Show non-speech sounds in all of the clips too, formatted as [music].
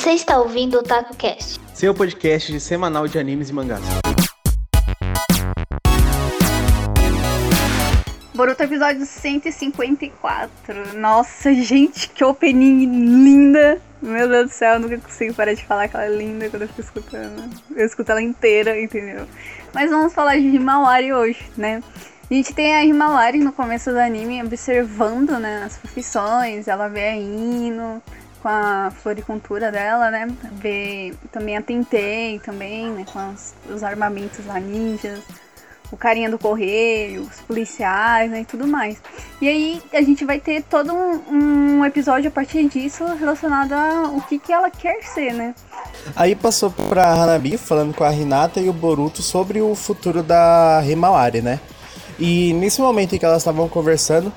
Você está ouvindo o TacoCast, seu podcast de semanal de animes e mangás. Boruto episódio 154. Nossa, gente, que opening linda! Meu Deus do céu, eu nunca consigo parar de falar que ela é linda quando eu fico escutando. Eu escuto ela inteira, entendeu? Mas vamos falar de Himawari hoje, né? A gente tem a Himawari no começo do anime observando, né, as profissões, ela vê a Ino com a floricultura dela, né, vê também a Tentei também, né, com as, os armamentos lá ninjas, o carinha do correio, os policiais, né, e tudo mais. E aí a gente vai ter todo um, um episódio a partir disso relacionado ao que, que ela quer ser, né. Aí passou pra Hanabi falando com a Hinata e o Boruto sobre o futuro da Himawari, né. E nesse momento em que elas estavam conversando,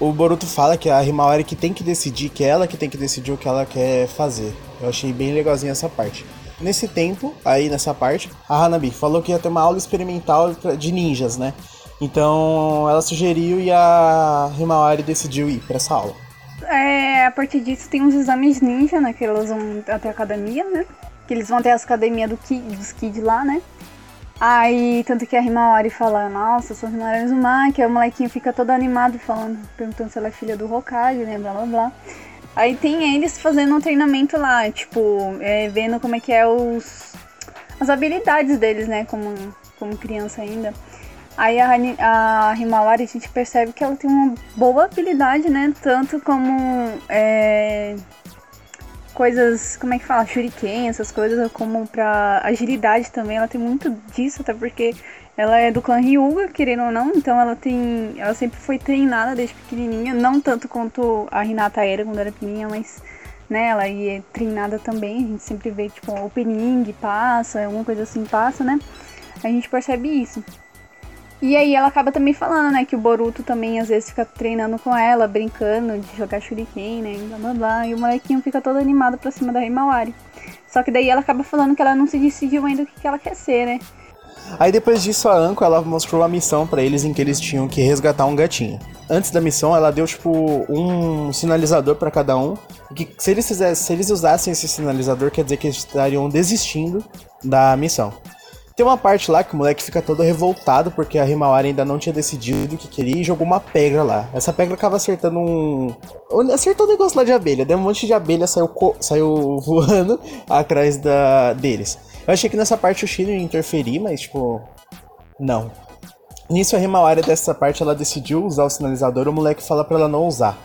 o Boruto fala que é a Himawari que tem que decidir, que é ela que tem que decidir o que ela quer fazer. Eu achei bem legalzinha essa parte. Nesse tempo, aí nessa parte, a Hanabi falou que ia ter uma aula experimental de ninjas, né? Então ela sugeriu e a Himawari decidiu ir para essa aula. É, a partir disso tem uns exames ninja, né? Que elas vão até a academia, né? Que eles vão até a academia do Kid, dos kids lá, né? Aí, tanto que a Himawari fala, nossa, sou Himawari Uzumaki, aí o molequinho fica todo animado falando, perguntando se ela é filha do Hokage, né, blá blá blá. Aí tem eles fazendo um treinamento lá, tipo, é, vendo como é que é os as habilidades deles, né, como, como criança ainda. Aí a, a Himawari, a gente percebe que ela tem uma boa habilidade, né, tanto como é, coisas, como é que fala, shuriken, essas coisas, como pra agilidade também, ela tem muito disso, até porque ela é do clã Ryuga, querendo ou não, então ela tem, ela sempre foi treinada desde pequenininha, não tanto quanto a Hinata era quando era pequenininha, mas, né, ela é treinada também, a gente sempre vê, tipo, opening passa, alguma coisa assim passa, né, a gente percebe isso. E aí ela acaba também falando, né, que o Boruto também às vezes fica treinando com ela, brincando de jogar shuriken, né, blá blá blá, e o molequinho fica todo animado pra cima da Himawari. Só que daí ela acaba falando que ela não se decidiu ainda o que, que ela quer ser, né. Aí depois disso a Anko ela mostrou a missão para eles em que eles tinham que resgatar um gatinho. Antes da missão ela deu tipo um sinalizador para cada um, que se eles fizessem, se eles usassem esse sinalizador quer dizer que eles estariam desistindo da missão. Tem uma parte lá que o moleque fica todo revoltado porque a Himawari ainda não tinha decidido o que queria e jogou uma pedra lá. Essa pedra acaba acertando um. Acertou um negócio lá de abelha. Deu um monte de abelha, saiu, co... saiu [laughs] voando atrás da... deles. Eu achei que nessa parte o Shino ia interferir, mas tipo. Não. Nisso a Himawari dessa parte ela decidiu usar o sinalizador, o moleque fala para ela não usar.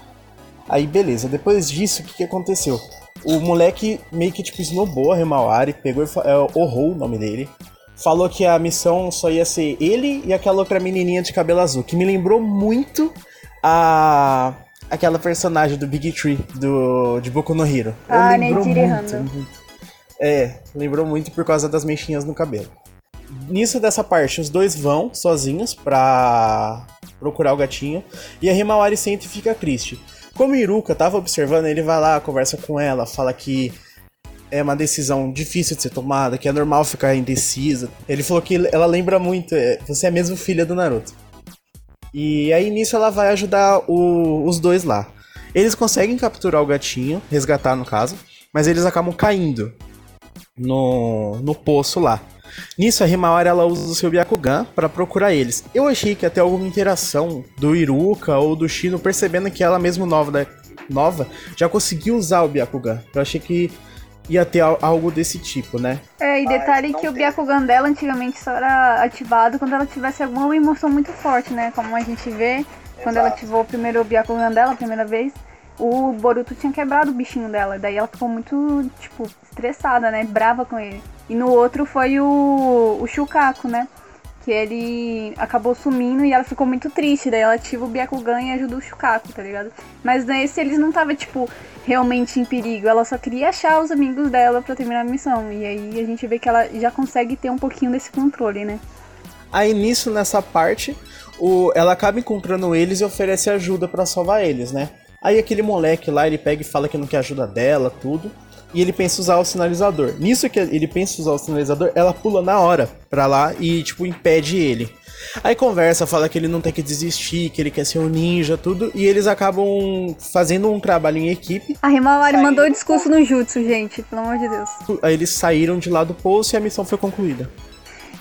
Aí beleza, depois disso o que, que aconteceu? O moleque meio que tipo snowbou a Himawari, pegou e é, o nome dele falou que a missão só ia ser ele e aquela outra menininha de cabelo azul, que me lembrou muito a aquela personagem do Big Tree do de Boku no Hero. Ah, lembrou muito, muito. É, lembrou muito por causa das mexinhas no cabelo. Nisso dessa parte, os dois vão sozinhos pra procurar o gatinho e a Himawari sente e fica triste. Como Iruka tava observando, ele vai lá, conversa com ela, fala que é uma decisão difícil de ser tomada, que é normal ficar indecisa. Ele falou que ela lembra muito, é, você é mesmo filha do Naruto. E aí nisso ela vai ajudar o, os dois lá. Eles conseguem capturar o gatinho, resgatar no caso, mas eles acabam caindo no, no poço lá. Nisso a Himawari ela usa o seu Byakugan para procurar eles. Eu achei que até alguma interação do Iruka ou do Shino percebendo que ela mesmo nova, né, nova já conseguiu usar o Byakugan. Eu achei que ia ter algo desse tipo, né? É, e detalhe que o Byakugan dela antigamente só era ativado quando ela tivesse alguma emoção muito forte, né? Como a gente vê, quando ela ativou o primeiro Byakugan dela, a primeira vez, o Boruto tinha quebrado o bichinho dela. Daí ela ficou muito, tipo, estressada, né? Brava com ele. E no outro foi o, o Shukaku, né? Que ele acabou sumindo e ela ficou muito triste. Daí ela ativa o Byakugan e ajuda o Shukaku, tá ligado? Mas nesse eles não tava, tipo, realmente em perigo. Ela só queria achar os amigos dela para terminar a missão. E aí a gente vê que ela já consegue ter um pouquinho desse controle, né? Aí nisso, nessa parte, o, ela acaba encontrando eles e oferece ajuda para salvar eles, né? Aí aquele moleque lá, ele pega e fala que não quer ajuda dela, tudo. E ele pensa usar o sinalizador. Nisso que ele pensa usar o sinalizador, ela pula na hora pra lá e, tipo, impede ele. Aí conversa, fala que ele não tem que desistir, que ele quer ser um ninja, tudo. E eles acabam fazendo um trabalho em equipe. A Himawari mandou o discurso no Jutsu, gente, pelo amor de Deus. Aí eles saíram de lá do poço e a missão foi concluída.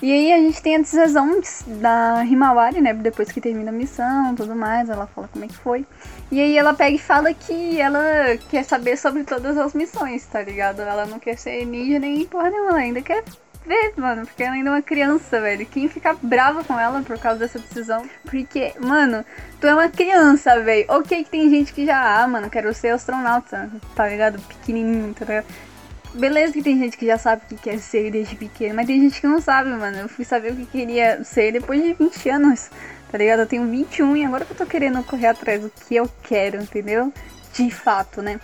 E aí a gente tem a decisão da Himawari, né? Depois que termina a missão tudo mais, ela fala como é que foi. E aí ela pega e fala que ela quer saber sobre todas as missões, tá ligado? Ela não quer ser ninja nem porra nenhuma, ela ainda quer ver, mano, porque ela ainda é uma criança, velho. Quem fica brava com ela por causa dessa decisão? Porque, mano, tu é uma criança, velho. Ok que tem gente que já, ah, mano, quero ser astronauta, tá ligado? Pequenininho, tá ligado? Beleza que tem gente que já sabe o que quer ser desde pequeno, mas tem gente que não sabe, mano. Eu fui saber o que queria ser depois de 20 anos, tá ligado? Eu tenho 21 e agora que eu tô querendo correr atrás do que eu quero, entendeu? De fato, né?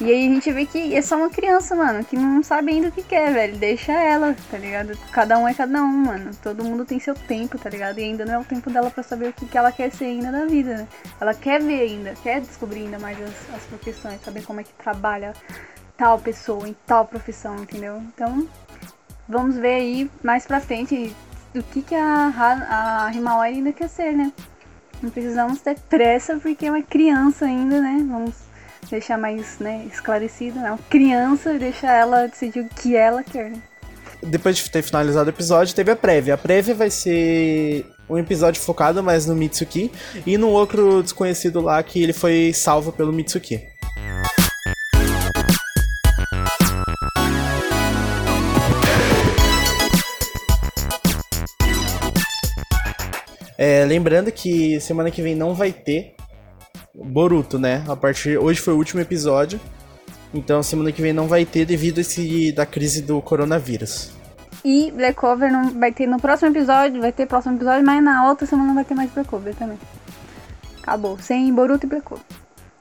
E aí a gente vê que é só uma criança, mano, que não sabe ainda o que quer, velho. Deixa ela, tá ligado? Cada um é cada um, mano. Todo mundo tem seu tempo, tá ligado? E ainda não é o tempo dela para saber o que, que ela quer ser ainda na vida, né? Ela quer ver ainda, quer descobrir ainda mais as, as profissões, saber como é que trabalha tal pessoa, em tal profissão, entendeu? Então, vamos ver aí mais pra frente o que, que a, a Himalaya ainda quer ser, né? Não precisamos ter pressa porque é uma criança ainda, né? Vamos deixar mais né, esclarecido, né? Uma criança deixa ela decidir o que ela quer. Depois de ter finalizado o episódio, teve a prévia. A prévia vai ser um episódio focado mais no Mitsuki e num outro desconhecido lá que ele foi salvo pelo Mitsuki. É, lembrando que semana que vem não vai ter Boruto, né? A partir hoje foi o último episódio. Então semana que vem não vai ter devido a esse da crise do coronavírus. E Black Cover não vai ter no próximo episódio, vai ter próximo episódio, mas na outra semana não vai ter mais Black Cover também. Acabou, sem Boruto e Black Cover.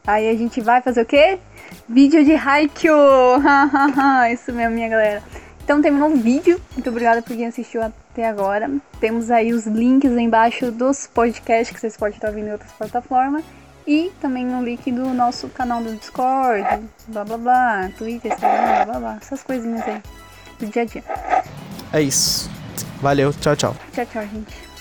Aí a gente vai fazer o quê? Vídeo de Haikyuu! [laughs] Isso mesmo, minha galera. Então terminou o vídeo. Muito obrigada por quem assistiu até agora. Temos aí os links embaixo dos podcasts que vocês podem estar ouvindo em outras plataformas. E também o link do nosso canal do Discord, blá blá blá, Twitter, Instagram, blá blá blá. Essas coisinhas aí do dia a dia. É isso. Valeu, tchau, tchau. Tchau, tchau, gente.